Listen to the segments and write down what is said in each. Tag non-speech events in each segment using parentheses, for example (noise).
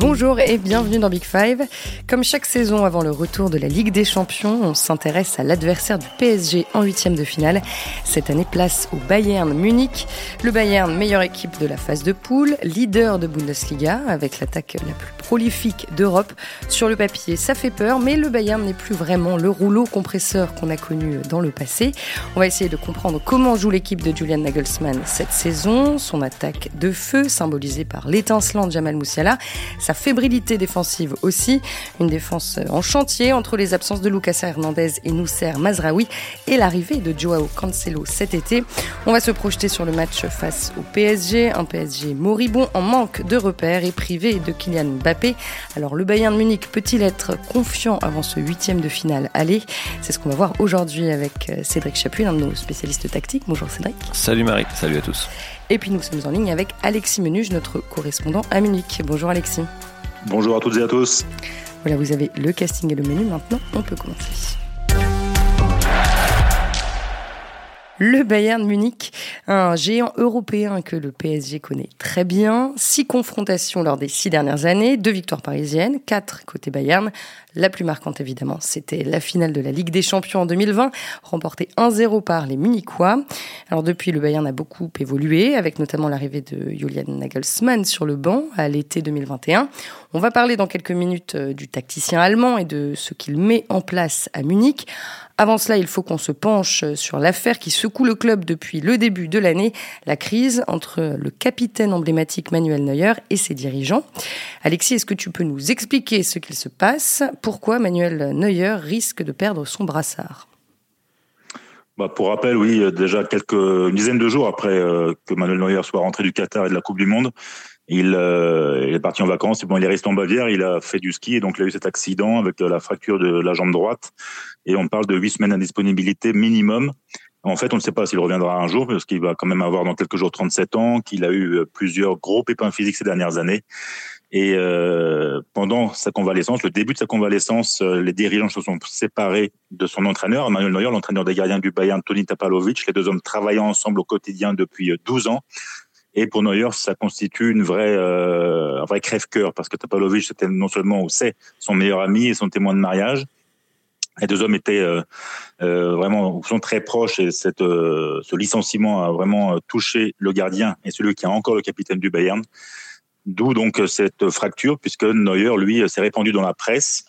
Bonjour et bienvenue dans Big Five. Comme chaque saison avant le retour de la Ligue des Champions, on s'intéresse à l'adversaire du PSG en huitième de finale. Cette année, place au Bayern Munich. Le Bayern, meilleure équipe de la phase de poule, leader de Bundesliga avec l'attaque la plus prolifique d'Europe. Sur le papier, ça fait peur, mais le Bayern n'est plus vraiment le rouleau compresseur qu'on a connu dans le passé. On va essayer de comprendre comment joue l'équipe de Julian Nagelsmann cette saison, son attaque de feu symbolisée par l'étincelant Jamal Moussiala sa fébrilité défensive aussi. Une défense en chantier entre les absences de Lucas Hernandez et Nousser Mazraoui et l'arrivée de Joao Cancelo cet été. On va se projeter sur le match face au PSG, un PSG moribond en manque de repères et privé de Kylian Mbappé. Alors le Bayern de Munich peut-il être confiant avant ce huitième de finale? Allez, c'est ce qu'on va voir aujourd'hui avec euh, Cédric Chapuis, l'un de nos spécialistes tactiques. Bonjour Cédric. Salut Marie, salut à tous. Et puis nous sommes en ligne avec Alexis Menuge, notre correspondant à Munich. Bonjour Alexis. Bonjour à toutes et à tous. Voilà, vous avez le casting et le menu. Maintenant, on peut commencer. Le Bayern Munich, un géant européen que le PSG connaît très bien. Six confrontations lors des six dernières années, deux victoires parisiennes, quatre côté Bayern. La plus marquante, évidemment, c'était la finale de la Ligue des Champions en 2020, remportée 1-0 par les Munichois. Alors depuis, le Bayern a beaucoup évolué, avec notamment l'arrivée de Julian Nagelsmann sur le banc à l'été 2021. On va parler dans quelques minutes euh, du tacticien allemand et de ce qu'il met en place à Munich. Avant cela, il faut qu'on se penche sur l'affaire qui secoue le club depuis le début de l'année, la crise entre le capitaine emblématique Manuel Neuer et ses dirigeants. Alexis, est-ce que tu peux nous expliquer ce qu'il se passe? Pourquoi Manuel Neuer risque de perdre son brassard? Bah pour rappel, oui, déjà quelques une dizaine de jours après euh, que Manuel Neuer soit rentré du Qatar et de la Coupe du Monde, il, euh, il, est parti en vacances. Bon, il est resté en Bavière. Il a fait du ski et donc il a eu cet accident avec la fracture de la jambe droite. Et on parle de huit semaines d'indisponibilité minimum. En fait, on ne sait pas s'il reviendra un jour parce qu'il va quand même avoir dans quelques jours 37 ans, qu'il a eu plusieurs gros pépins physiques ces dernières années. Et euh, pendant sa convalescence, le début de sa convalescence, euh, les dirigeants se sont séparés de son entraîneur, Manuel Neuer, l'entraîneur des gardiens du Bayern, Toni Tapalovic, les deux hommes travaillant ensemble au quotidien depuis 12 ans. Et pour Neuer, ça constitue une vraie, euh, un vrai crève-cœur parce que Tapalovic c'était non seulement ou c'est son meilleur ami et son témoin de mariage. Les deux hommes étaient euh, euh, vraiment sont très proches et cette, euh, ce licenciement a vraiment touché le gardien et celui qui est encore le capitaine du Bayern. D'où donc cette fracture puisque Neuer lui s'est répandu dans la presse.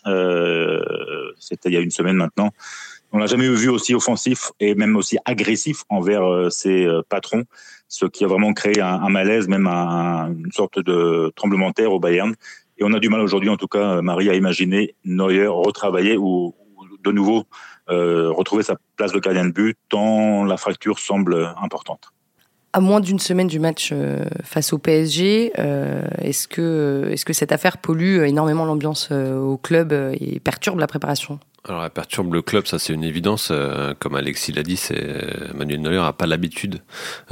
C'était il y a une semaine maintenant on n'a jamais vu aussi offensif et même aussi agressif envers ses patrons, ce qui a vraiment créé un, malaise, même une sorte de tremblement de terre au Bayern. Et on a du mal aujourd'hui, en tout cas, euh, Marie, à imaginer Neuer retravailler ou, de nouveau retrouver sa place de gardien de but, tant la fracture semble importante. À moins d'une semaine du match face au PSG, est-ce que, est -ce que cette affaire pollue énormément l'ambiance au club et perturbe la préparation? Alors, elle perturbe le club, ça c'est une évidence. Euh, comme Alexis l'a dit, c'est Manuel Neuer n'a pas l'habitude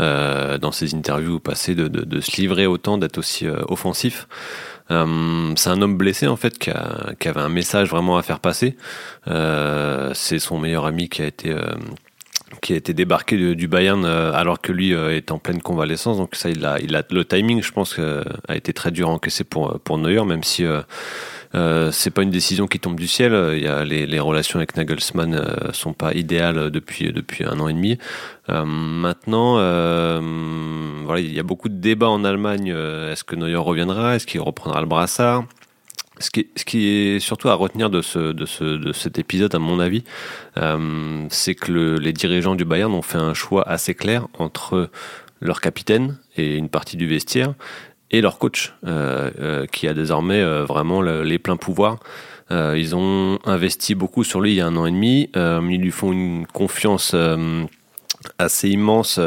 euh, dans ses interviews passées de, de, se livrer autant, d'être aussi euh, offensif. Euh, c'est un homme blessé en fait qui, avait un message vraiment à faire passer. c'est son meilleur ami qui a été qui a été débarqué du Bayern alors que lui est en pleine convalescence. Donc ça, il a le timing, je pense, a été très dur à encaisser pour pour Neuer, même si euh, c'est pas une décision qui tombe du ciel. Il y a les, relations avec Nagelsmann euh, sont pas idéales depuis depuis un an et demi. Euh, maintenant, euh, voilà, il y a beaucoup de débats en Allemagne. Est-ce que Neuer reviendra? Est-ce qu'il reprendra le brassard? Ce qui, ce qui, est surtout à retenir de, ce, de, ce, de cet épisode, à mon avis, c'est que le, les dirigeants du Bayern ont fait un choix assez clair entre leur capitaine et une partie du vestiaire et leur coach, euh, euh, qui a désormais euh, vraiment les pleins pouvoirs. ils ont investi beaucoup sur lui il y a un an et demi. ils lui font une confiance assez immense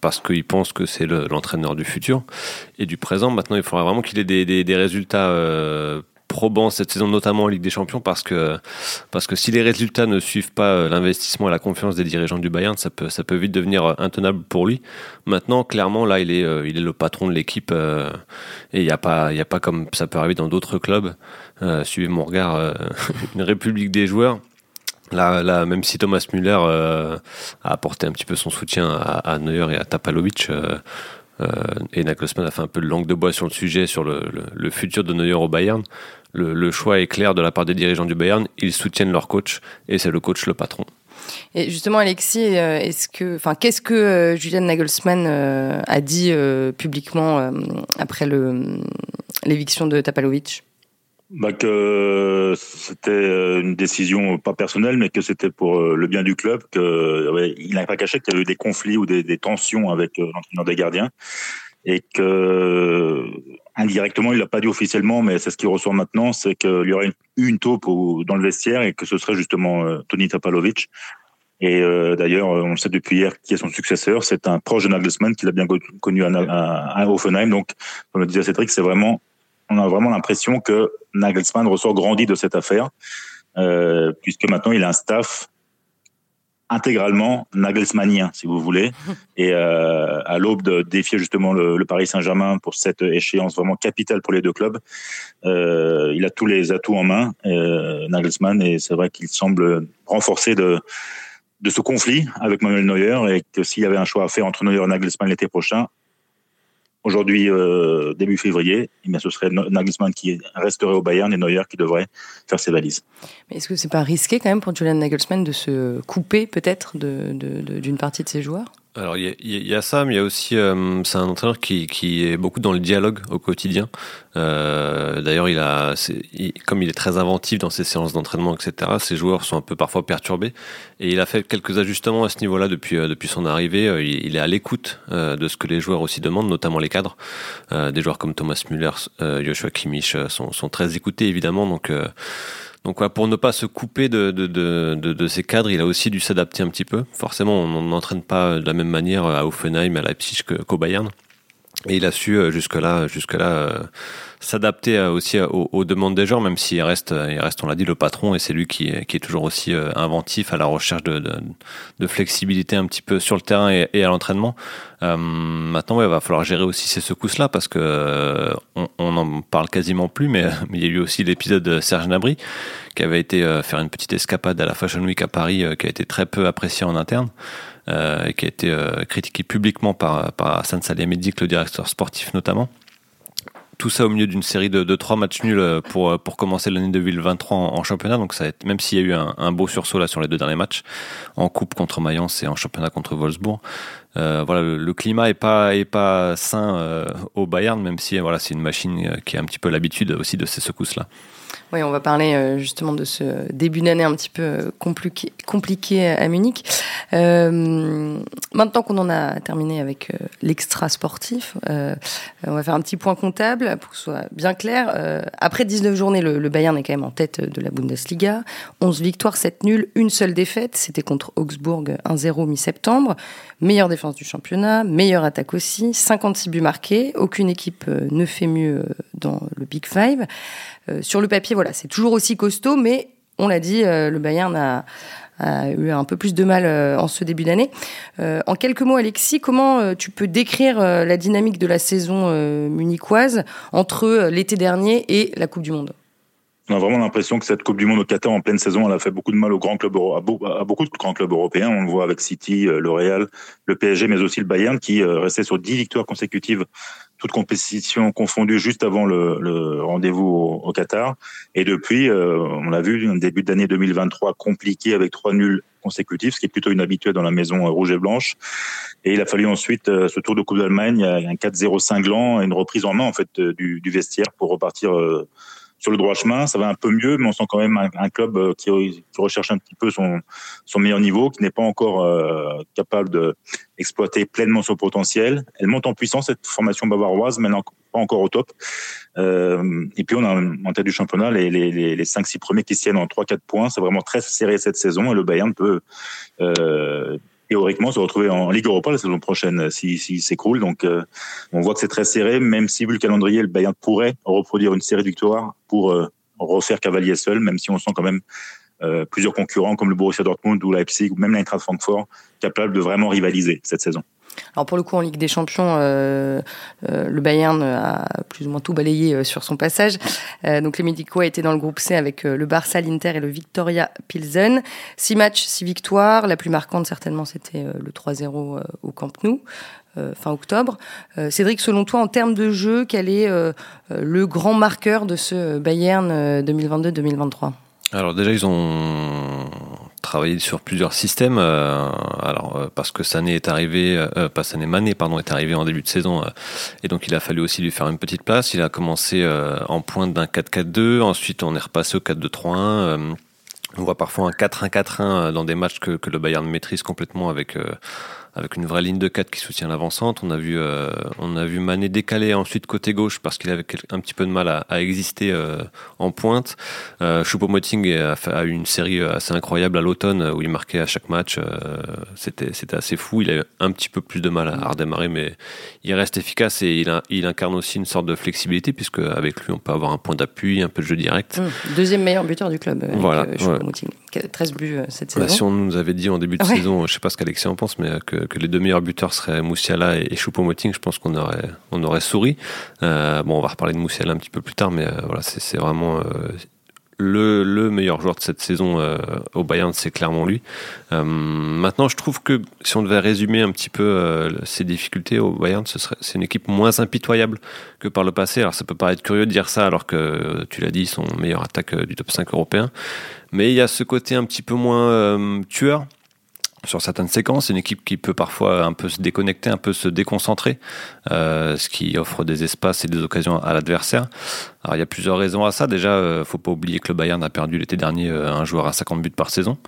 parce qu'ils pensent que c'est l'entraîneur du futur et du présent. Maintenant, il faudra vraiment qu'il ait des, des, des résultats probant cette saison, notamment en Ligue des Champions, parce que, parce que si les résultats ne suivent pas euh, l'investissement et la confiance des dirigeants du Bayern, ça peut, ça peut vite devenir euh, intenable pour lui. Maintenant, clairement, là, il est, euh, il est le patron de l'équipe et il n'y a, pas, a pas comme ça peut arriver dans d'autres clubs. suivez mon regard, (laughs) une république des joueurs. Là, là, même si Thomas Müller a apporté un petit peu son soutien à, à Neuer et à Tapalovic, et Nagelsmann a fait un peu de langue de bois sur le sujet, sur le, futur de Neuer au Bayern. Le, choix est clair de la part des dirigeants du Bayern. Ils soutiennent leur coach et c'est le coach le patron. Et justement, Alexis, enfin, qu'est-ce que Julian Nagelsmann a dit publiquement après l'éviction de Tapalovic? Bah que c'était euh, une décision pas personnelle, mais que c'était pour euh, le bien du club. Que ouais, il n'a pas caché qu'il y avait eu des conflits ou des, tensions avec euh, l'entraîneur des gardiens, et que indirectement, il l'a pas dit officiellement, mais c'est ce qui ressort maintenant, c'est qu'il y aurait eu une, taupe dans le vestiaire et que ce serait justement Tony Tapalovic. Et d'ailleurs, on le sait depuis hier qui est son successeur. C'est un proche de Nagelsmann qu'il a bien connu à, à, à Hoffenheim. Donc, comme le disait Cédric, c'est vraiment on a vraiment l'impression que Nagelsmann ressort grandi de cette affaire, euh, puisque maintenant il a un staff intégralement Nagelsmannien, si vous voulez. (laughs) Et euh, à l'aube de défier justement le, Paris Saint-Germain pour cette échéance vraiment capitale pour les deux clubs, euh, il a tous les atouts en main, Nagelsmann, et c'est vrai qu'il semble renforcer de de ce conflit avec Manuel Neuer et que s'il y avait un choix à faire entre Neuer et Nagelsmann l'été prochain, Aujourd'hui, euh, début février, eh ce serait Nagelsmann qui resterait au Bayern et Neuer qui devrait faire ses valises. Mais est-ce que c'est pas risqué quand même pour Julian Nagelsmann de se couper peut-être d'une de, partie de ses joueurs? Alors il y, a ça, mais il y a aussi, euh, c'est un entraîneur qui, qui est beaucoup dans le dialogue au quotidien. Euh, D'ailleurs, il a, comme il est très inventif dans ses séances d'entraînement, etc. Ses joueurs sont un peu parfois perturbés, et il a fait quelques ajustements à ce niveau-là depuis euh, depuis son arrivée. Euh, il, il est à l'écoute de ce que les joueurs aussi demandent, notamment les cadres. des joueurs comme Thomas Müller, Joshua Kimmich sont, sont très écoutés évidemment, donc donc pour ne pas se couper de, de, de, de, ces cadres, il a aussi dû s'adapter un petit peu. Forcément, on n'entraîne pas de la même manière à Offenheim, à Leipzig qu'au Bayern. Et il a su euh, jusque-là jusque là euh, s'adapter euh, aussi aux, demandes des gens, même s'il reste, il reste, on l'a dit, le patron et c'est lui qui, qui, est toujours aussi inventif à la recherche de, de, de, flexibilité un petit peu sur le terrain et, et à l'entraînement. Euh, maintenant, il va falloir gérer aussi ces secousses-là parce que on, on en parle quasiment plus, mais, il y a eu aussi l'épisode de Serge Nabry qui avait été faire une petite escapade à la Fashion Week à Paris, qui a été très peu apprécié en interne. Euh, et qui a été euh, critiqué publiquement par, par Hassan le directeur sportif notamment tout ça au milieu d'une série de, trois matchs nuls euh, pour, pour commencer l'année 2023 en, championnat. Donc ça même s'il y a eu un, un, beau sursaut là sur les deux derniers matchs, en coupe contre Mayence et en championnat contre Wolfsburg, euh, voilà, le, climat est pas est pas sain au Bayern, même si voilà c'est une machine qui a un petit peu l'habitude aussi de ces secousses là. Oui, on va parler euh, justement de ce début d'année un petit peu euh, compliqué, compliqué à Munich. Euh, maintenant qu'on en a terminé avec euh, l'extra sportif, euh, on va faire un petit point comptable pour que ce soit bien clair. après 19 journées, le, Bayern est quand même en tête de la Bundesliga. 11 victoires, 7 nuls, une seule défaite. C'était contre Augsbourg 1-0 mi-septembre. Meilleure du championnat, meilleure attaque aussi, 56 buts marqués. Aucune équipe ne fait mieux dans le Big Five. Euh, sur le papier, voilà, c'est toujours aussi costaud, mais on l'a dit, euh, le Bayern a, eu un peu plus de mal euh, en ce début d'année. en quelques mots, Alexis, comment tu peux décrire la dynamique de la saison munichoise entre l'été dernier et la Coupe du Monde? On a vraiment l'impression que cette Coupe du Monde au Qatar en pleine saison, elle a fait beaucoup de mal aux grands clubs, à beaucoup de grands clubs européens. On le voit avec City, le Real, le PSG, mais aussi le Bayern qui restait sur 10 victoires consécutives toute compétition confondue juste avant le, rendez-vous au, Qatar. Et depuis, euh, on l'a vu, début d'année 2023 compliqué avec trois nuls consécutifs, ce qui est plutôt inhabituel dans la maison euh, rouge et blanche. Et il a fallu ensuite euh, ce tour de Coupe d'Allemagne, un 4-0 cinglant et une reprise en main en fait du vestiaire pour repartir sur le droit chemin. Ça va un peu mieux, mais on sent quand même un, club euh, qui, recherche un petit peu son, son meilleur niveau, qui n'est pas encore euh, capable d'exploiter pleinement son potentiel. Elle monte en puissance, cette formation bavaroise, mais pas encore au top. Euh, et puis on a en tête du championnat les, les, les 5-6 premiers qui tiennent en 3-4 points. C'est vraiment très serré cette saison et le Bayern peut euh, théoriquement se retrouver en Ligue Europa la saison prochaine s'il si, si s'écroule. Donc euh, on voit que c'est très serré, même si vu le calendrier, le Bayern pourrait reproduire une série de victoires pour euh, refaire cavalier seul, même si on sent quand même euh, plusieurs concurrents comme le Borussia Dortmund ou Leipzig ou même l'Eintracht Francfort capables de vraiment rivaliser cette saison. Alors pour le coup en Ligue des Champions, euh, euh, le Bayern a plus ou moins tout balayé euh, sur son passage. donc les Médicaux étaient dans le groupe C avec le Barça, l'Inter et le Victoria Pilsen. Six matchs, six victoires. La plus marquante certainement c'était le 3-0 au Camp Nou. fin octobre. Cédric, selon toi, en termes de jeu, quel est le grand marqueur de ce Bayern 2022-2023 alors déjà ils ont travaillé sur plusieurs systèmes. alors parce que Sané est arrivé, pas Sané Mané pardon est arrivé en début de saison et donc il a fallu aussi lui faire une petite place. Il a commencé en pointe d'un 4-4-2, ensuite on est repassé au 4-2-3-1. On voit parfois un 4-1-4-1 euh, dans des matchs que, que, le Bayern maîtrise complètement avec euh, avec une vraie ligne de 4 qui soutient l'avancante. On a vu euh, on a vu Mané décaler ensuite côté gauche parce qu'il avait un petit peu de mal à, à exister euh, en pointe. Euh, Choupo-Moting a, a, eu une série assez incroyable à l'automne où il marquait à chaque match. c'était c'était assez fou. Il a eu un petit peu plus de mal à, redémarrer, mais il reste efficace et il, a, il incarne aussi une sorte de flexibilité puisque avec lui on peut avoir un point d'appui, un peu de jeu direct. Mmh. Deuxième meilleur buteur du club. Avec voilà. 13 buts cette bah, saison. si on nous avait dit en début de saison, je sais pas ce qu'Alexis en pense, mais que que, les deux meilleurs buteurs seraient Moussiala et, Choupo-Moting, je pense qu'on aurait, on aurait souri. Euh, bon, on va reparler de Moussiala un petit peu plus tard, mais euh, voilà, c'est vraiment euh, le, le, meilleur joueur de cette saison au Bayern, c'est clairement lui. maintenant, je trouve que si on devait résumer un petit peu ses difficultés au Bayern, ce serait c'est une équipe moins impitoyable que par le passé. Alors ça peut paraître curieux de dire ça, alors que tu l'as dit, ils sont meilleure attaque du top 5 européen. Mais il y a ce côté un petit peu moins tueur sur certaines séquences. C'est une équipe qui peut parfois un peu se déconnecter, un peu se déconcentrer, euh, ce qui offre des espaces et des occasions à l'adversaire. Alors il y a plusieurs raisons à ça. Déjà, euh, faut pas oublier que le Bayern a perdu l'été dernier euh, un joueur à 50 buts par saison.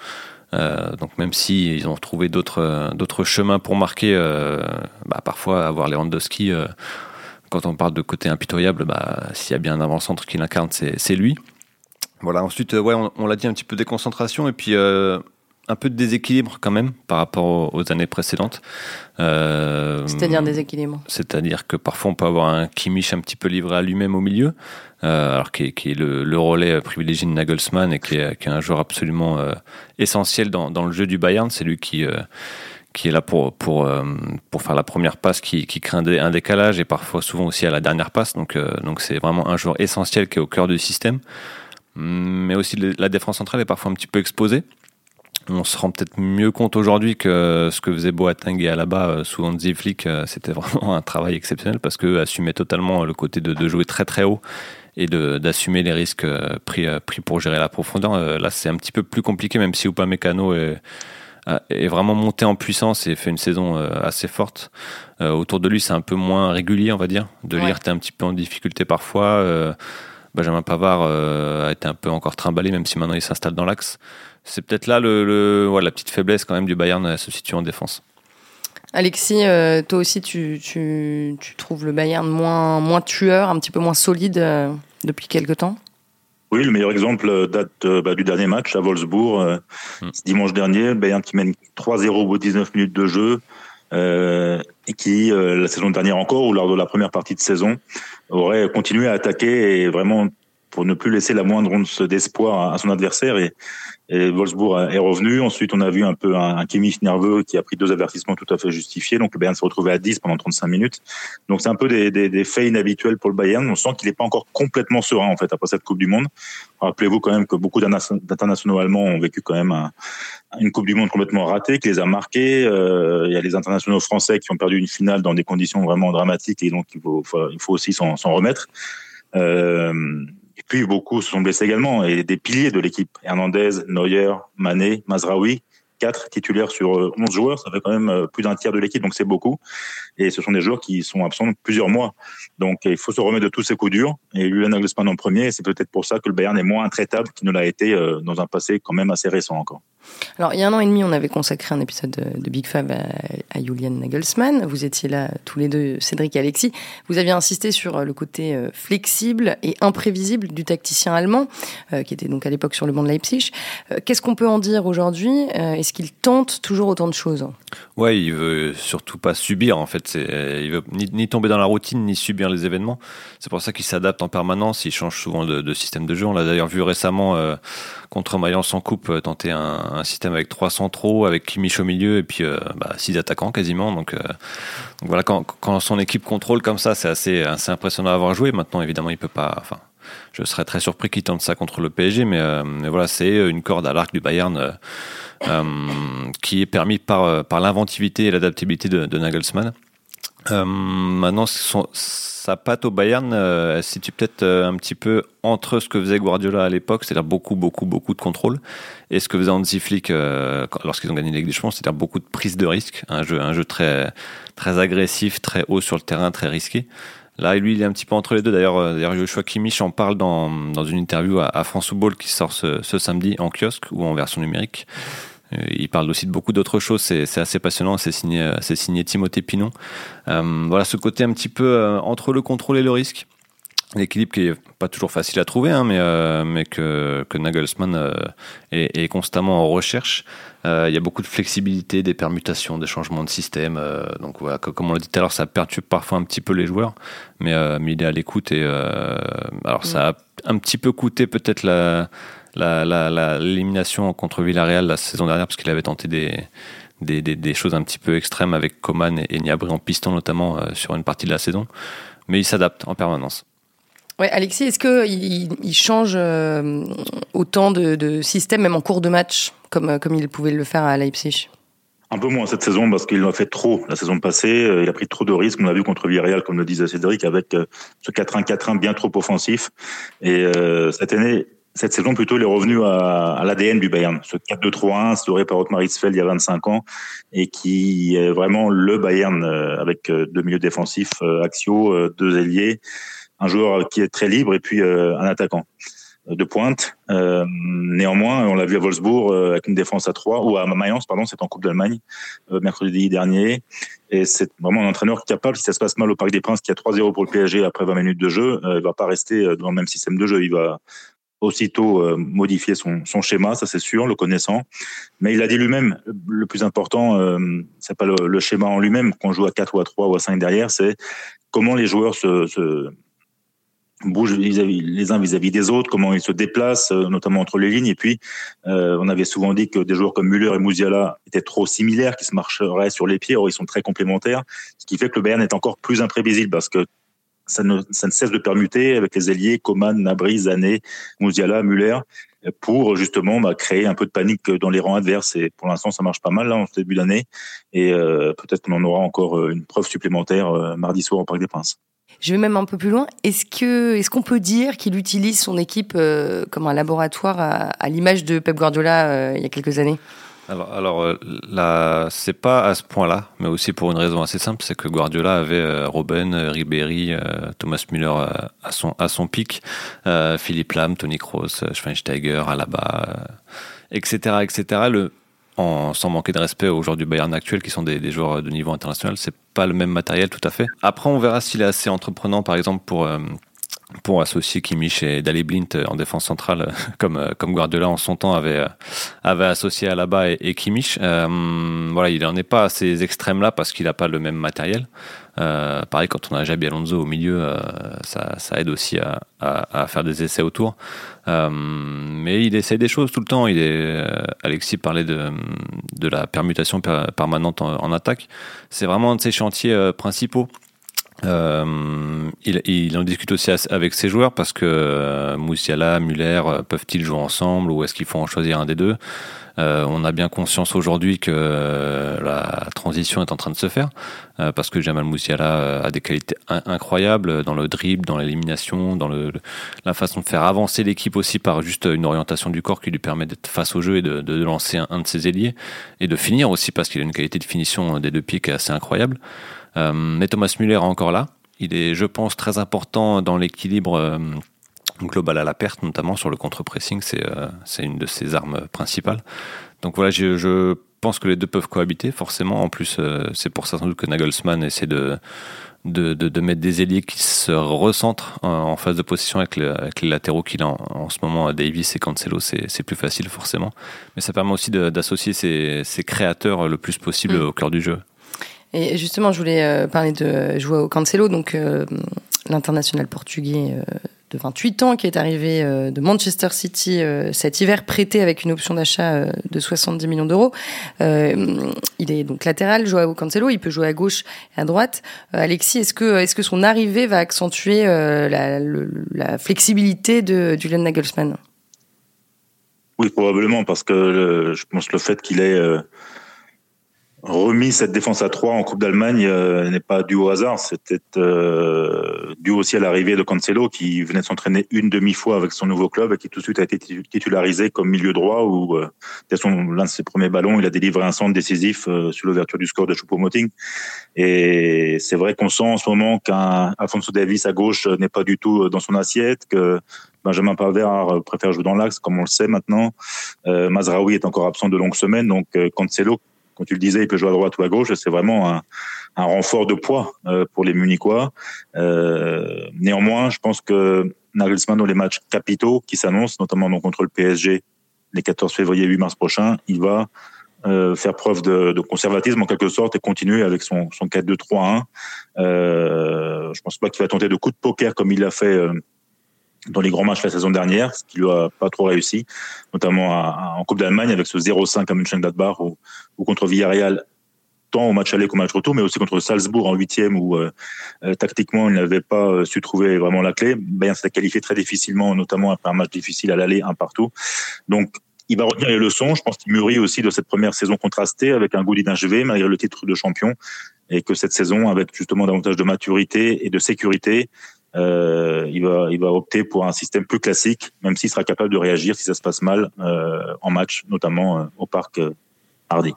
Euh, donc même si ils ont trouvé d'autres d'autres chemins pour marquer, bah, parfois avoir Lewandowski, quand on parle de côté impitoyable, bah, s'il y a bien un avant-centre qui l'incarne, c'est lui. Voilà. Ensuite, ouais, on, on l'a dit un petit peu déconcentration et puis un peu de déséquilibre quand même par rapport aux années précédentes. Euh, c'est-à-dire déséquilibre C'est-à-dire que parfois on peut avoir un Kimmich un petit peu livré à lui-même au milieu, euh, alors qui est, qui est le, relais privilégié de Nagelsmann et qui est, qui est un joueur absolument euh, essentiel dans, dans, le jeu du Bayern. C'est lui qui qui est là pour pour pour faire la première passe, qui, qui crée un, décalage et parfois souvent aussi à la dernière passe. Donc donc c'est vraiment un joueur essentiel qui est au cœur du système. Mais aussi la défense centrale est parfois un petit peu exposée on se rend peut-être mieux compte aujourd'hui que ce que faisait Boateng et Alaba euh, sous Hansi Flick, euh, c'était vraiment un travail exceptionnel parce que assumer totalement le côté de, jouer très très haut et d'assumer les risques euh, pris, pris pour gérer la profondeur. Là, c'est un petit peu plus compliqué, même si Upamecano est, est vraiment monté en puissance et fait une saison assez forte. autour de lui, c'est un peu moins régulier, on va dire. De lire, t'es un petit peu en difficulté parfois. Benjamin Pavard a été un peu encore trimballé, même si maintenant il s'installe dans l'axe c'est peut-être là le, la petite faiblesse quand même du Bayern à se situer en défense. Alexis, euh, toi aussi, tu, trouves le Bayern moins, moins tueur, un petit peu moins solide euh, depuis quelques temps? Oui, le meilleur exemple date euh, bah, du dernier match à Wolfsburg, hmm. dimanche dernier. Le Bayern qui mène 3-0 au bout de 19 minutes de jeu. Et qui, la saison dernière encore, ou lors de la première partie de saison, aurait continué à attaquer et vraiment pour ne plus laisser la moindre once d'espoir à son adversaire. Et et Wolfsburg est revenu. Ensuite, on a vu un peu un, un Kimmich nerveux qui a pris deux avertissements tout à fait justifiés. Donc le Bayern s'est retrouvé à 10 pendant 35 minutes. Donc c'est un peu des, des, des, faits inhabituels pour le Bayern. On sent qu'il n'est pas encore complètement serein en fait après cette Coupe du Monde. Rappelez-vous quand même que beaucoup d'internationaux allemands ont vécu quand même une Coupe du Monde complètement ratée, qui les a marqués. Euh, il y a les internationaux français qui ont perdu une finale dans des conditions vraiment dramatiques et donc il faut, il faut aussi s'en remettre. Euh, et puis beaucoup se sont blessés également et des piliers de l'équipe. Hernandez, Neuer, Mané, Mazraoui, quatre titulaires sur 11 euh, joueurs, ça fait quand même euh, plus d'un tiers de l'équipe, donc c'est beaucoup. Et ce sont des joueurs qui sont absents plusieurs mois. Donc il faut se remettre de tous ces coups durs. Et Julian Nagelsmann en premier, c'est peut-être pour ça que le Bayern est moins intraitable qu'il ne l'a été euh, dans un passé quand même assez récent encore. Alors, il y a un an et demi, on avait consacré un épisode de, Big Five à, Julian Nagelsmann. Vous étiez là tous les deux, Cédric et Alexis. Vous aviez insisté sur euh, le côté euh, flexible et imprévisible du tacticien allemand, euh, qui était donc à l'époque sur le banc de Leipzig. Qu'est-ce qu'on peut en dire aujourd'hui? Est-ce qu'il tente toujours autant de choses? Ouais, il veut surtout pas subir, en fait. Il veut ni, tomber dans la routine, ni subir les événements. C'est pour ça qu'il s'adapte en permanence. Il change souvent de, système de jeu. On l'a d'ailleurs vu récemment contre Mayence en coupe tenter un un système avec trois centraux, avec Kimmich au milieu et puis euh, bah, six attaquants quasiment. Donc, euh, voilà, quand, son équipe contrôle comme ça, c'est assez, impressionnant à avoir joué. Maintenant, évidemment, il peut pas. Je serais très surpris qu'il tente ça contre le PSG, mais, euh, mais voilà, c'est une corde à l'arc du Bayern qui est permis par, l'inventivité et l'adaptabilité de, Nagelsmann. Maintenant, sa patte au Bayern euh, elle se situe peut-être un petit peu entre ce que faisait Guardiola à l'époque, c'est-à-dire beaucoup, beaucoup, beaucoup de contrôle, et ce que faisait Hansi Flick lorsqu'ils ont gagné la Ligue des Champions, c'est-à-dire beaucoup de prise de risque, un jeu, un jeu très, très agressif, très haut sur le terrain, très risqué. Là, lui, il est un petit peu entre les deux. D'ailleurs, euh, d'ailleurs Joshua Kimmich en parle dans, dans une interview à, France Football qui sort ce, samedi en kiosque ou en version numérique. Euh, il parle aussi de beaucoup d'autres choses. C'est assez passionnant. C'est signé, euh, c'est Timothée Pinon. voilà, ce côté un petit peu entre le contrôle et le risque l'équilibre qui est pas toujours facile à trouver, hein, mais, euh, que, que Nagelsmann euh, est, constamment en recherche. Euh, il y a beaucoup de flexibilité, des permutations, des changements de système. Euh, donc voilà, comme on l'a dit tout à l'heure, ça perturbe parfois un petit peu les joueurs, mais, euh, il est à l'écoute. Alors ça a un petit peu coûté peut-être la l'élimination la, la, contre Villarreal la saison dernière, parce qu'il avait tenté des, des, des, des, choses un petit peu extrêmes avec Coman et, et Niabri en piston notamment sur une partie de la saison. Mais il s'adapte en permanence. Ouais, Alexis, est-ce qu'il il change euh, autant de, de système, même en cours de match, comme, euh, comme il pouvait le faire à Leipzig? Un peu moins cette saison parce qu'il en a fait trop la saison passée. Euh, il a pris trop de risques. On l'a vu contre Villarreal, comme le disait Cédric, avec ce 4-1-4-1 bien trop offensif. Et cette année, cette saison plutôt, il est revenu à, à l'ADN du Bayern. Ce 4-2-3-1 instauré par Otmar Hitzfeld il y a 25 ans et qui est vraiment le Bayern avec deux milieux défensifs axiaux, deux ailiers un joueur qui est très libre et puis euh, un attaquant de pointe. Euh, néanmoins, on l'a vu à Wolfsburg euh, avec une défense à 3 ou à Mayence, pardon, c'est en Coupe d'Allemagne mercredi dernier. Et c'est vraiment un entraîneur capable, si ça se passe mal au Parc des Princes, qui a 3-0 pour le PSG après 20 minutes de jeu, il va pas rester dans le même système de jeu. Il va aussitôt modifier son, son schéma, ça c'est sûr, le connaissant. Mais il a dit lui-même, le plus important, c'est pas le, schéma en lui-même, qu'on joue à 4 ou à 3 ou à 5 derrière, c'est comment les joueurs se, bougent les uns vis-à-vis des autres, comment ils se déplacent, euh, notamment entre les lignes. Et puis, euh, on avait souvent dit que des joueurs comme Müller et Mouziala étaient trop similaires, qu'ils se marcheraient sur les pieds. Or, ils sont très complémentaires, ce qui fait que le Bayern est encore plus imprévisible parce que ça ne, ça ne cesse de permuter avec les ailiers Coman, Nabri, Zané, Mouziala, Müller pour justement bah, créer un peu de panique dans les rangs adverses. Et pour l'instant, ça marche pas mal là en ce début d'année. Et euh, peut-être qu'on en aura encore une preuve supplémentaire mardi soir au Parc des Princes. Je vais même un peu plus loin. Est-ce que est-ce qu'on peut dire qu'il utilise son équipe euh, comme un laboratoire à, l'image de Pep Guardiola euh, il y a quelques années? Alors, alors euh, c'est pas à ce point-là, mais aussi pour une raison assez simple, c'est que Guardiola avait Robben, Ribéry, Thomas Müller à son pic, Philippe Lam, Tony Kroos, Schweinsteiger, Alaba, etc., etc. Sans manquer de respect aux joueurs du Bayern actuel qui sont des, joueurs de niveau international, c'est pas le même matériel tout à fait. Après, on verra s'il est assez entreprenant, par exemple, pour euh, pour associer Kimmich et Dali Blint en défense centrale, (laughs) comme euh, comme Guardiola en son temps avait euh, avait associé Alaba et, et Kimmich. voilà, il n'en est pas à ces extrêmes-là parce qu'il n'a pas le même matériel. Euh, pareil, quand on a Jabi Alonso au milieu, euh, ça, ça, aide aussi à, à, faire des essais autour. Euh, mais il essaie des choses tout le temps. Il est, Alexis parlait de, de la permutation permanente en, attaque. C'est vraiment un de ses chantiers principaux. Euh, il, il, en discute aussi avec ses joueurs parce que euh, Moussiala, Muller, peuvent-ils jouer ensemble ou est-ce qu'il faut en choisir un des deux? Euh, on a bien conscience aujourd'hui que euh, la transition est en train de se faire euh, parce que Jamal Moussiala a des qualités incroyables dans le dribble, dans l'élimination, dans le, la façon de faire avancer l'équipe aussi par juste une orientation du corps qui lui permet d'être face au jeu et de, de lancer un, de ses ailiers et de finir aussi parce qu'il a une qualité de finition des deux pieds qui est assez incroyable. Mais Thomas Muller est encore là. Il est, je pense, très important dans l'équilibre global à la perte, notamment sur le contre-pressing, c'est euh, une de ses armes principales. Donc voilà, je, je, pense que les deux peuvent cohabiter, forcément. En plus, euh, c'est pour ça sans doute que Nagelsmann essaie de, de, de, de, mettre des ailiers qui se recentrent en, phase de position avec, avec les latéraux qu'il a en, ce moment à Davis et Cancelo, c'est plus facile forcément. Mais ça permet aussi d'associer ces, ces, créateurs le plus possible mm. au cœur du jeu. Et justement, je voulais euh, parler de Joao Cancelo, donc l'international portugais de 28 ans qui est arrivé euh, de Manchester City euh, cet hiver, prêté avec une option d'achat euh, de 70 millions d'euros. il est donc latéral, Joao Cancelo, il peut jouer à gauche et à droite. Alexis, est-ce que, est-ce que son arrivée va accentuer la, flexibilité de Julian Nagelsmann? Oui, probablement, parce que je pense le fait qu'il ait remis cette défense à 3 en Coupe d'Allemagne euh, n'est pas dû au hasard. C'était euh, dû aussi à l'arrivée de Cancelo qui venait de s'entraîner une demi-fois avec son nouveau club et qui tout de suite a été titularisé comme milieu droit où euh, dès l'un de ses premiers ballons, il a délivré un centre décisif euh, sur l'ouverture du score de Choupo-Moting. Et c'est vrai qu'on sent en ce moment qu'un Alfonso Davis à gauche n'est pas du tout dans son assiette, que Benjamin Pavard préfère jouer dans l'axe, comme on le sait maintenant. Euh, Mazraoui est encore absent de longues semaines, donc Cancelo comme tu le disais, il peut jouer à droite ou à gauche. C'est vraiment un, renfort de poids euh, pour les Munichois. Euh, néanmoins, je pense que Nagelsmann, dans les matchs capitaux qui s'annoncent, notamment donc contre le PSG les 14 février et 8 mars prochains, il va euh, faire preuve de, conservatisme en quelque sorte et continuer avec son, son 4-2-3-1. Euh, je pense pas qu'il va tenter de coups de poker comme il l'a fait dans les grands matchs la saison dernière, ce qui lui a pas trop réussi, notamment en Coupe d'Allemagne avec ce 0-5 à Mönchengladbach ou, ou contre Villarreal tant au match aller qu'au match retour, mais aussi contre Salzbourg en huitième où euh, euh tactiquement il n'avait pas euh, su trouver vraiment la clé. Bayern s'était qualifié très difficilement, notamment après un match difficile à l'aller, un partout. Donc il va retenir les leçons. Je pense qu'il mûrit aussi de cette première saison contrastée avec un goût d'inachevé malgré le titre de champion et que cette saison, avec justement davantage de maturité et de sécurité, euh, il va il va opter pour un système plus classique, même s'il sera capable de réagir si ça se passe mal euh, en match, notamment euh, au parc Hardy.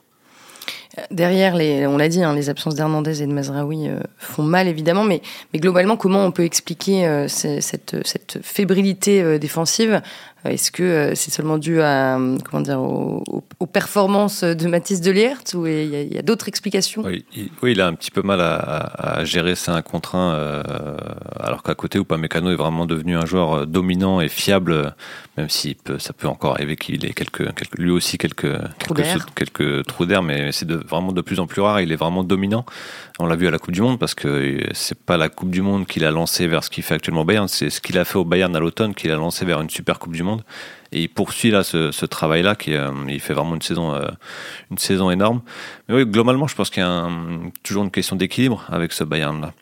Derrière, les, on l'a dit, hein, les absences d'Hernandez et de Mazraoui font mal évidemment, mais, mais globalement, comment on peut expliquer cette, cette, fébrilité défensive? Est-ce que c'est seulement dû à, comment dire, aux, aux performances de Mathis Delierт ou il y a, a d'autres explications? Oui il, oui, il a un petit peu mal à, à, à gérer un contre un, alors qu'à côté, Upamecano est vraiment devenu un joueur dominant et fiable, même si ça peut encore arriver qu'il ait quelques, quelques, lui aussi quelques, quelques, quelques trous d'air, mais c'est de vraiment de plus en plus rare. Il est vraiment dominant. On l'a vu à la Coupe du Monde parce que c'est pas la Coupe du Monde qu'il a lancé vers ce qu'il fait actuellement au Bayern, c'est ce qu'il a fait au Bayern à l'automne qu'il a lancé vers une super Coupe du Monde. Et il poursuit là ce, travail-là, qui euh, il fait vraiment une saison, euh, une saison énorme. Mais oui, globalement, je pense qu'il y a toujours une question d'équilibre avec ce Bayern-là.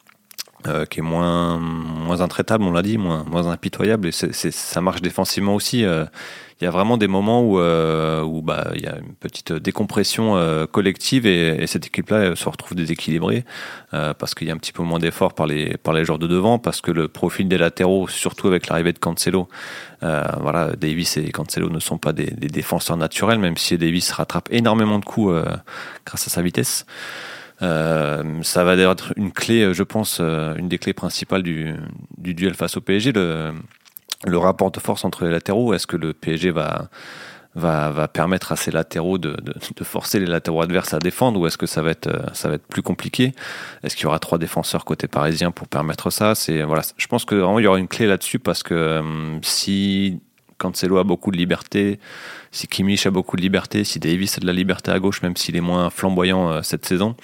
Euh, qui est moins moins intraitable, on l'a dit, moins moins impitoyable et c'est, ça marche défensivement aussi. Euh, il y a vraiment des moments où, euh, où bah, il y a une petite décompression euh, collective et, et, cette équipe-là se retrouve déséquilibrée euh, parce qu'il y a un petit peu moins d'efforts par les, par les joueurs de devant, parce que le profil des latéraux, surtout avec l'arrivée de Cancelo, voilà, Davis et Cancelo ne sont pas des, des, défenseurs naturels, même si Davis rattrape énormément de coups grâce à sa vitesse. Euh, ça va être une clé, je pense, une des clés principales du, du duel face au PSG. Le, rapport de force entre les latéraux. Est-ce que le PSG va, permettre à ses latéraux de, forcer les latéraux adverses à défendre ou est-ce que ça va être, plus compliqué? Est-ce qu'il y aura trois défenseurs côté parisien pour permettre ça? Je pense que vraiment il y aura une clé là-dessus parce que euh, si Cancelo a beaucoup de liberté, si Kimmich a beaucoup de liberté, si Davis a de la liberté à gauche, même s'il est moins flamboyant euh, cette saison,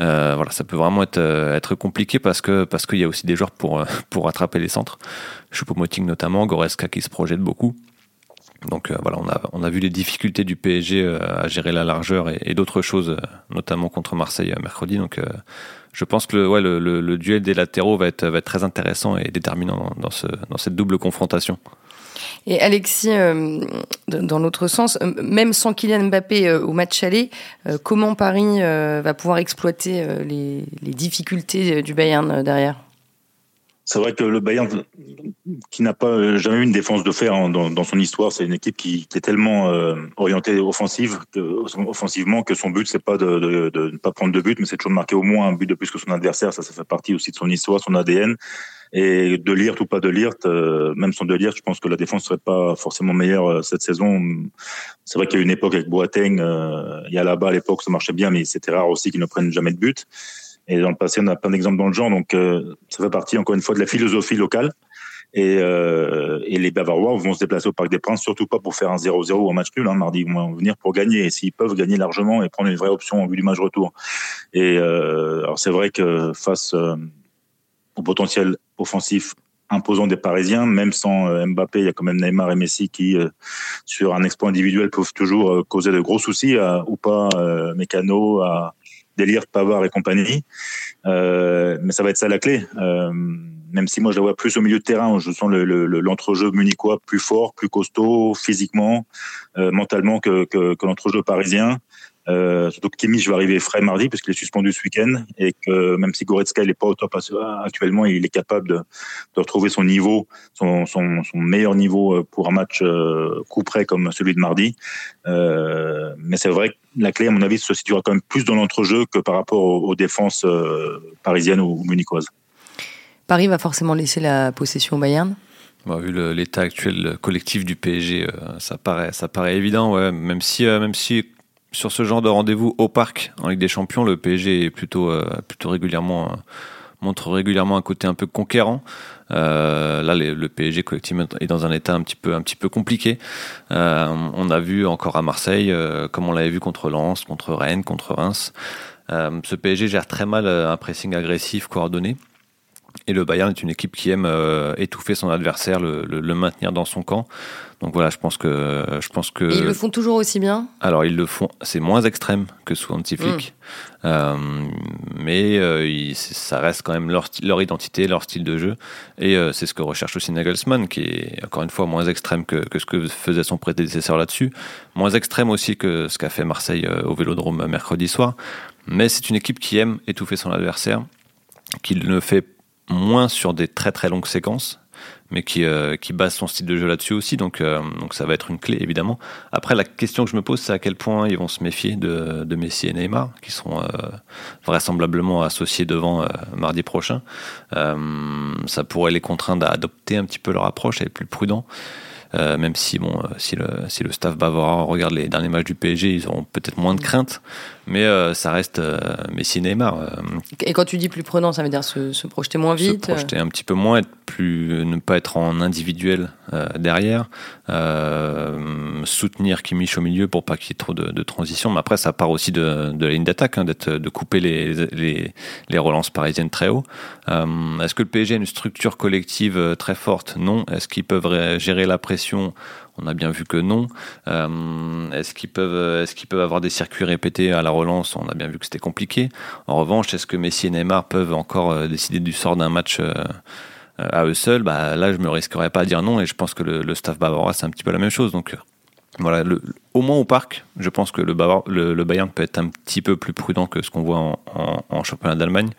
euh, voilà, ça peut vraiment être, euh, compliqué parce parce qu'il y a aussi des joueurs pour (laughs) pour attraper les centres. Choupo-Moting notamment, Goreska qui se projette beaucoup. Donc voilà, on a on a vu les difficultés du PSG à gérer la largeur et, d'autres choses, notamment contre Marseille mercredi. Donc je pense que le, ouais, le, duel des latéraux va être va être très intéressant et déterminant dans ce dans cette double confrontation. Et Alexis, euh, dans l'autre sens, euh, même sans Kylian Mbappé euh, au match aller, comment Paris va pouvoir exploiter les, difficultés du Bayern derrière? C'est vrai que le Bayern, qui n'a pas jamais eu une défense de fer dans, son histoire, c'est une équipe qui, est tellement orientée offensive, offensivement, que son but c'est pas de, ne pas prendre de but, mais c'est toujours de marquer au moins un but de plus que son adversaire. Ça, ça fait partie aussi de son histoire, son ADN. Et de Lirt ou pas de Lirt, euh, même sans de Lirt, je pense que la défense serait pas forcément meilleure euh, cette saison. C'est vrai qu'il y a une époque avec Boateng, euh, il y a là-bas à l'époque ça marchait bien, mais c'était rare aussi qu'ils ne prennent jamais de but. Et dans le passé, on a plein d'exemples dans le genre, donc ça fait partie encore une fois de la philosophie locale. Et, euh, et, les Bavarois vont se déplacer au Parc des Princes, surtout pas pour faire un 0-0 ou match nul. Hein, mardi, ils vont venir pour gagner. Et s'ils peuvent gagner largement et prendre une vraie option au vu du match retour. Et euh, alors c'est vrai que face au potentiel offensif imposant des Parisiens, même sans euh, Mbappé, il y a quand même Neymar et Messi qui, euh, sur un exploit individuel, peuvent toujours euh, causer de gros soucis à, ou pas euh, Mécano, à Délire, Pavard et compagnie. Mais ça va être ça la clé. Même si moi je la vois plus au milieu de terrain, je sens l'entrejeu le, le, munichois plus fort, plus costaud physiquement, mentalement que, que, que l'entrejeu parisien. Euh, surtout que Kimmich va arriver frais mardi parce qu'il est suspendu ce week-end et que même si Goretzka n'est pas au top actuellement, il est capable de, de retrouver son niveau, son, son, son, meilleur niveau euh, pour un match euh, coup près comme celui de mardi. Euh, mais c'est vrai que la clé, à mon avis, se situera quand même plus dans l'entrejeu que par rapport aux, défenses parisiennes ou, munichoises. Paris va forcément laisser la possession au Bayern? Bon, vu l'état actuel collectif du PSG, ça paraît, ça paraît évident, ouais. Même si, même si sur ce genre de rendez-vous au parc en Ligue des Champions, le PSG plutôt, euh, plutôt régulièrement euh, montre régulièrement un côté un peu conquérant. Euh, là, le PSG collectivement est dans un état un petit peu, un petit peu compliqué. on a vu encore à Marseille, comme on l'avait vu contre Lens, contre Rennes, contre Reims. ce PSG gère très mal un pressing agressif coordonné. Et le Bayern est une équipe qui aime euh, étouffer son adversaire, le, le, maintenir dans son camp. Donc voilà, je pense que je pense que. ils le font toujours aussi bien? Alors ils le font, c'est moins extrême que sous Antiflick, mm. euh, mais euh, ça reste quand même leur, leur identité, leur style de jeu, et c'est ce que recherche aussi Nagelsmann, qui est encore une fois moins extrême que, que ce que faisait son prédécesseur là-dessus, moins extrême aussi que ce qu'a fait Marseille au Vélodrome mercredi soir. Mais c'est une équipe qui aime étouffer son adversaire, qui ne fait moins sur des très très longues séquences, mais qui, euh, qui base son style de jeu là-dessus aussi. Donc, euh, donc ça va être une clé, évidemment. Après, la question que je me pose, c'est à quel point ils vont se méfier de, de Messi et Neymar, qui seront euh, vraisemblablement associés devant mardi prochain. ça pourrait les contraindre à adopter un petit peu leur approche, à être plus prudent. Euh, même si bon, euh, si le, si le staff bavarois regarde les derniers matchs du PSG, ils auront peut-être moins de crainte, mais euh, ça reste Messi Neymar. Et quand tu dis plus prenant, ça veut dire se, se projeter moins vite Se projeter un petit peu moins, être plus, ne pas être en individuel derrière, soutenir Kimmich au milieu pour pas qu'il y ait trop de, de, transition. Mais après, ça part aussi de, de la ligne d'attaque, hein, d'être, de couper les, les, les, relances parisiennes très haut. Est-ce que le PSG a une structure collective très forte? Non. Est-ce qu'ils peuvent gérer la pression on a bien vu que non. Euh, est-ce qu'ils peuvent, est-ce peuvent avoir des circuits répétés à la relance? On a bien vu que c'était compliqué. En revanche, est-ce que Messi et Neymar peuvent encore euh, décider du sort d'un match euh, à eux seuls? Bah, Là, je me risquerais pas à dire non, et je pense que le, le staff bavarois, c'est un petit peu la même chose. Donc, voilà, au moins au parc, je pense que le, Bayern peut être un petit peu plus prudent que ce qu'on voit en, championnat d'Allemagne.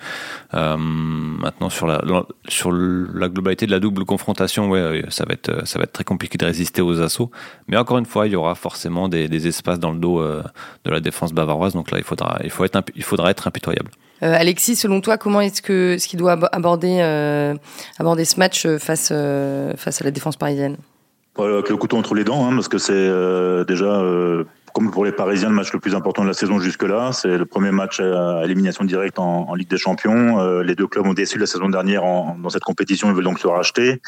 Euh, maintenant, sur la, globalité de la double confrontation, ouais, ça va être, ça va être très compliqué de résister aux assauts. Mais encore une fois, il y aura forcément des, espaces dans le dos euh, de la défense bavaroise. Donc là, il faudra, être, impitoyable. Euh, Alexis, selon toi, comment est-ce qu'il doit aborder, euh, ce match face à la défense parisienne? Avec le couteau entre les dents, hein, parce que c'est euh, déjà, euh, comme pour les Parisiens, le match le plus important de la saison jusque-là. C'est le premier match à, élimination directe en, en, Ligue des Champions. Euh, les deux clubs ont déçu la saison dernière en, dans cette compétition, ils veulent donc se racheter.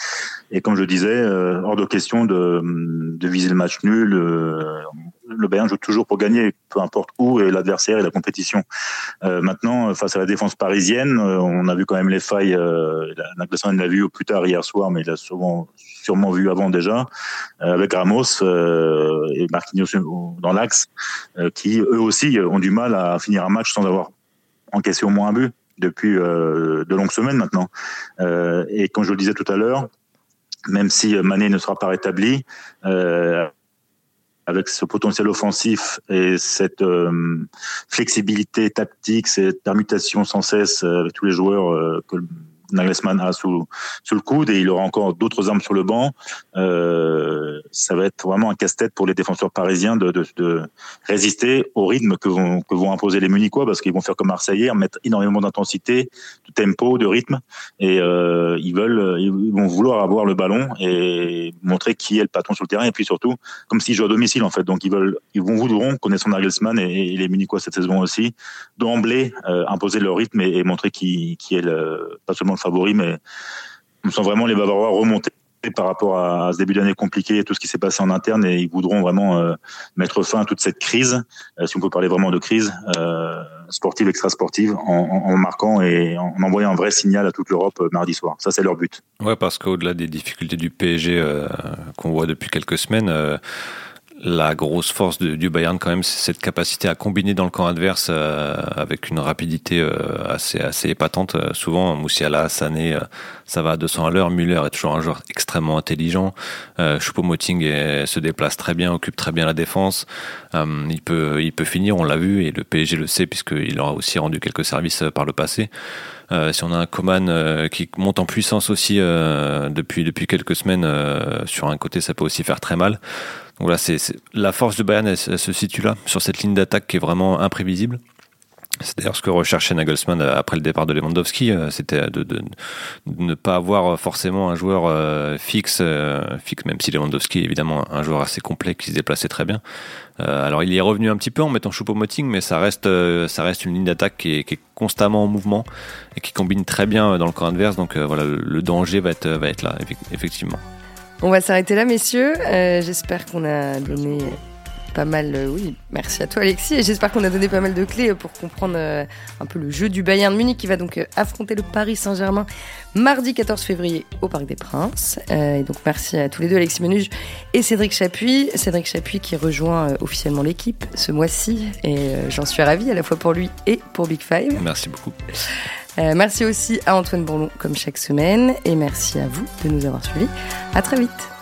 Et comme je disais, hors de question de, de, viser le match nul le Bayern joue toujours pour gagner, peu importe où est l'adversaire et la compétition. Euh, maintenant, face à la défense parisienne, euh, on a vu quand même les failles. Euh, Nagelsmann l'a vu plus tard hier soir, mais il l'a souvent, sûrement vu avant déjà, euh, avec Ramos euh, et Marquinhos dans l'axe, qui eux aussi ont du mal à finir un match sans avoir encaissé au moins un but depuis de longues semaines maintenant. et comme je le disais tout à l'heure, même si Mané ne sera pas rétabli, euh, avec ce potentiel offensif et cette euh, flexibilité tactique, cette permutation sans cesse euh, avec tous les joueurs euh, que Nagelsmann a sous, le coude et il aura encore d'autres armes sur le banc. Euh, ça va être vraiment un casse-tête pour les défenseurs parisiens de, de, de, résister au rythme que vont, que vont imposer les Munichois parce qu'ils vont faire comme Marseillais, mettre énormément d'intensité, de tempo, de rythme et euh, ils veulent, ils vont vouloir avoir le ballon et montrer qui est le patron sur le terrain et puis surtout comme s'ils jouent à domicile en fait. Donc ils veulent, ils vont voudront connaissant Nagelsmann et, et les Munichois cette saison aussi d'emblée euh, imposer leur rythme et, et montrer qui, qui est le, pas seulement favori, mais nous sommes vraiment les Bavarois remontés par rapport à, ce début d'année compliqué et tout ce qui s'est passé en interne et ils voudront vraiment euh, mettre fin à toute cette crise, euh, si on peut parler vraiment de crise euh, sportive, extra-sportive, en, marquant et en, envoyant un vrai signal à toute l'Europe mardi soir. Ça, c'est leur but. Ouais, parce qu'au-delà des difficultés du PSG qu'on voit depuis quelques semaines, la grosse force du Bayern quand même, c'est cette capacité à combiner dans le camp adverse euh, avec une rapidité euh, assez épatante. Euh, souvent, Moussiala, Sané, ça va à 200 à l'heure. Müller est toujours un joueur extrêmement intelligent. Euh, Choupo-Moting se déplace très bien, occupe très bien la défense. il peut il peut finir, on l'a vu et le PSG le sait puisqu'il aura aussi rendu quelques services par le passé. si on a un Coman qui monte en puissance aussi depuis depuis quelques semaines sur un côté, ça peut aussi faire très mal. Voilà, c'est la force de Bayern, se situe là, sur cette ligne d'attaque qui est vraiment imprévisible. C'est d'ailleurs ce que recherchait Nagelsmann après le départ de Lewandowski, euh, c'était de, de, ne pas avoir forcément un joueur euh, fixe, euh, fixe, même si Lewandowski est évidemment un joueur assez complet qui se déplaçait très bien. alors il y est revenu un petit peu en mettant Choupo-Moting, mais ça reste, ça reste une ligne d'attaque qui, est, constamment en mouvement et qui combine très bien dans le camp adverse. Donc voilà, le danger va être là, effectivement. On va s'arrêter là, messieurs. Euh, j'espère qu'on a donné pas mal. Euh, oui, merci à toi, Alexis. J'espère qu'on a donné pas mal de clés pour comprendre euh, un peu le jeu du Bayern de Munich qui va donc affronter le Paris Saint-Germain mardi 14 février au Parc des Princes. et donc, merci à tous les deux, Alexis Menuge et Cédric Chapuis. Cédric Chapuis qui rejoint officiellement l'équipe ce mois-ci. Et j'en suis ravie à la fois pour lui et pour Big Five. Merci beaucoup. Euh, merci aussi à Antoine Bourlon comme chaque semaine et merci à vous de nous avoir suivis. À très vite.